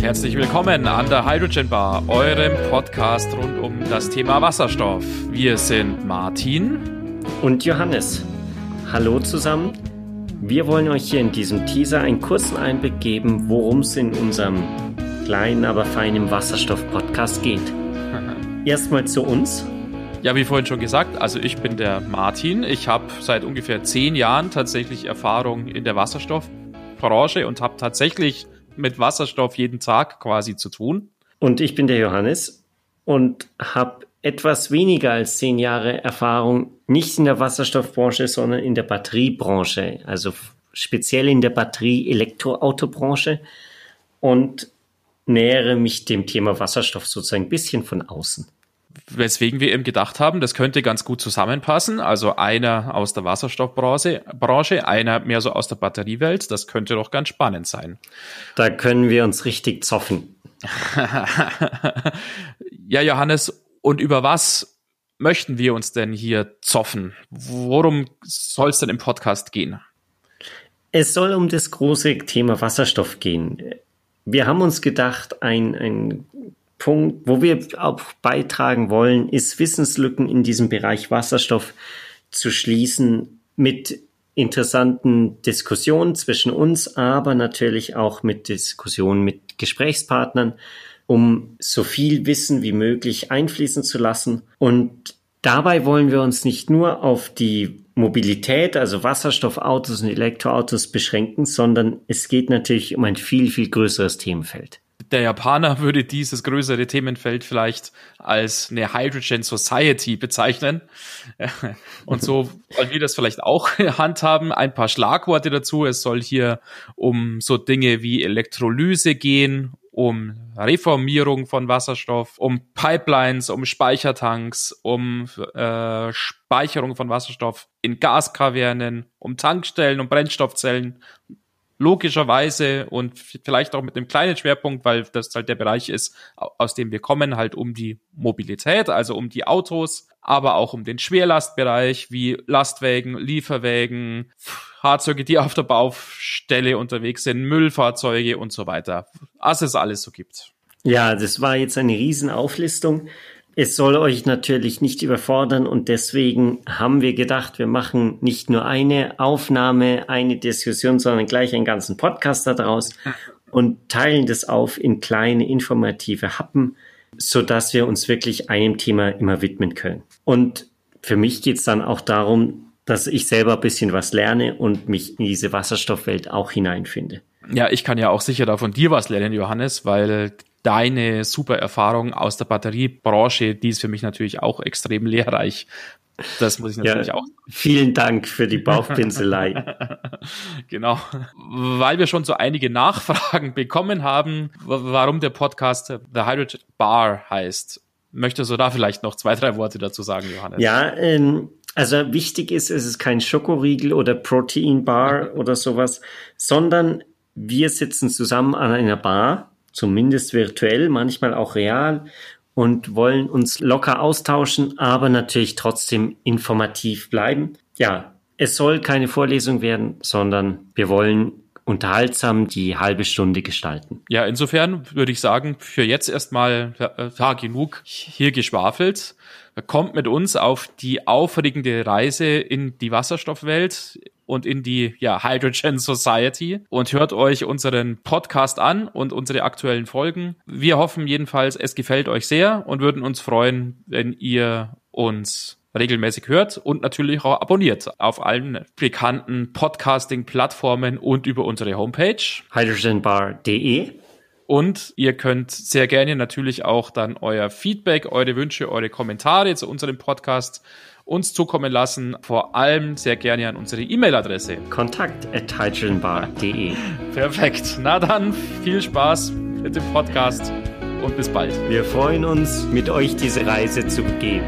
Herzlich willkommen an der Hydrogen Bar, eurem Podcast rund um das Thema Wasserstoff. Wir sind Martin und Johannes. Hallo zusammen. Wir wollen euch hier in diesem Teaser einen kurzen Einblick geben, worum es in unserem kleinen, aber feinen Wasserstoff-Podcast geht. Erstmal zu uns. Ja, wie vorhin schon gesagt, also ich bin der Martin. Ich habe seit ungefähr zehn Jahren tatsächlich Erfahrung in der Wasserstoffbranche und habe tatsächlich mit Wasserstoff jeden Tag quasi zu tun. Und ich bin der Johannes und habe etwas weniger als zehn Jahre Erfahrung, nicht in der Wasserstoffbranche, sondern in der Batteriebranche, also speziell in der Batterie-Elektroautobranche und nähere mich dem Thema Wasserstoff sozusagen ein bisschen von außen. Weswegen wir eben gedacht haben, das könnte ganz gut zusammenpassen. Also einer aus der Wasserstoffbranche, Branche, einer mehr so aus der Batteriewelt. Das könnte doch ganz spannend sein. Da können wir uns richtig zoffen. ja, Johannes, und über was möchten wir uns denn hier zoffen? Worum soll es denn im Podcast gehen? Es soll um das große Thema Wasserstoff gehen. Wir haben uns gedacht, ein, ein Punkt, wo wir auch beitragen wollen, ist Wissenslücken in diesem Bereich Wasserstoff zu schließen mit interessanten Diskussionen zwischen uns, aber natürlich auch mit Diskussionen mit Gesprächspartnern um so viel Wissen wie möglich einfließen zu lassen. Und dabei wollen wir uns nicht nur auf die Mobilität, also Wasserstoffautos und Elektroautos beschränken, sondern es geht natürlich um ein viel, viel größeres Themenfeld. Der Japaner würde dieses größere Themenfeld vielleicht als eine Hydrogen Society bezeichnen. Und so wollen wir das vielleicht auch handhaben. Ein paar Schlagworte dazu. Es soll hier um so Dinge wie Elektrolyse gehen, um Reformierung von Wasserstoff, um Pipelines, um Speichertanks, um äh, Speicherung von Wasserstoff in Gaskavernen, um Tankstellen, um Brennstoffzellen. Logischerweise und vielleicht auch mit einem kleinen Schwerpunkt, weil das halt der Bereich ist, aus dem wir kommen, halt um die Mobilität, also um die Autos, aber auch um den Schwerlastbereich wie Lastwägen, Lieferwägen, Fahrzeuge, die auf der Baustelle unterwegs sind, Müllfahrzeuge und so weiter. Was es alles so gibt. Ja, das war jetzt eine Riesenauflistung. Es soll euch natürlich nicht überfordern und deswegen haben wir gedacht, wir machen nicht nur eine Aufnahme, eine Diskussion, sondern gleich einen ganzen Podcast daraus und teilen das auf in kleine informative Happen, so dass wir uns wirklich einem Thema immer widmen können. Und für mich geht es dann auch darum, dass ich selber ein bisschen was lerne und mich in diese Wasserstoffwelt auch hineinfinde. Ja, ich kann ja auch sicher da von dir was lernen, Johannes, weil deine super Erfahrung aus der Batteriebranche, die ist für mich natürlich auch extrem lehrreich. Das muss ich natürlich ja, auch. Vielen Dank für die Bauchpinselei. genau. Weil wir schon so einige Nachfragen bekommen haben, warum der Podcast The Hydrogen Bar heißt. Möchtest du da vielleicht noch zwei, drei Worte dazu sagen, Johannes? Ja, ähm, also wichtig ist, es ist kein Schokoriegel oder Proteinbar oder sowas, sondern wir sitzen zusammen an einer Bar, zumindest virtuell, manchmal auch real und wollen uns locker austauschen, aber natürlich trotzdem informativ bleiben. Ja, es soll keine Vorlesung werden, sondern wir wollen unterhaltsam die halbe Stunde gestalten. Ja, insofern würde ich sagen, für jetzt erstmal ja, genug hier geschwafelt. Kommt mit uns auf die aufregende Reise in die Wasserstoffwelt und in die ja, Hydrogen Society und hört euch unseren Podcast an und unsere aktuellen Folgen. Wir hoffen jedenfalls, es gefällt euch sehr und würden uns freuen, wenn ihr uns regelmäßig hört und natürlich auch abonniert auf allen bekannten Podcasting-Plattformen und über unsere Homepage hydrogenbar.de. Und ihr könnt sehr gerne natürlich auch dann euer Feedback, eure Wünsche, eure Kommentare zu unserem Podcast uns zukommen lassen. Vor allem sehr gerne an unsere E-Mail-Adresse. Kontakt at hydrogenbar.de. Perfekt. Na dann, viel Spaß mit dem Podcast und bis bald. Wir freuen uns, mit euch diese Reise zu begehen.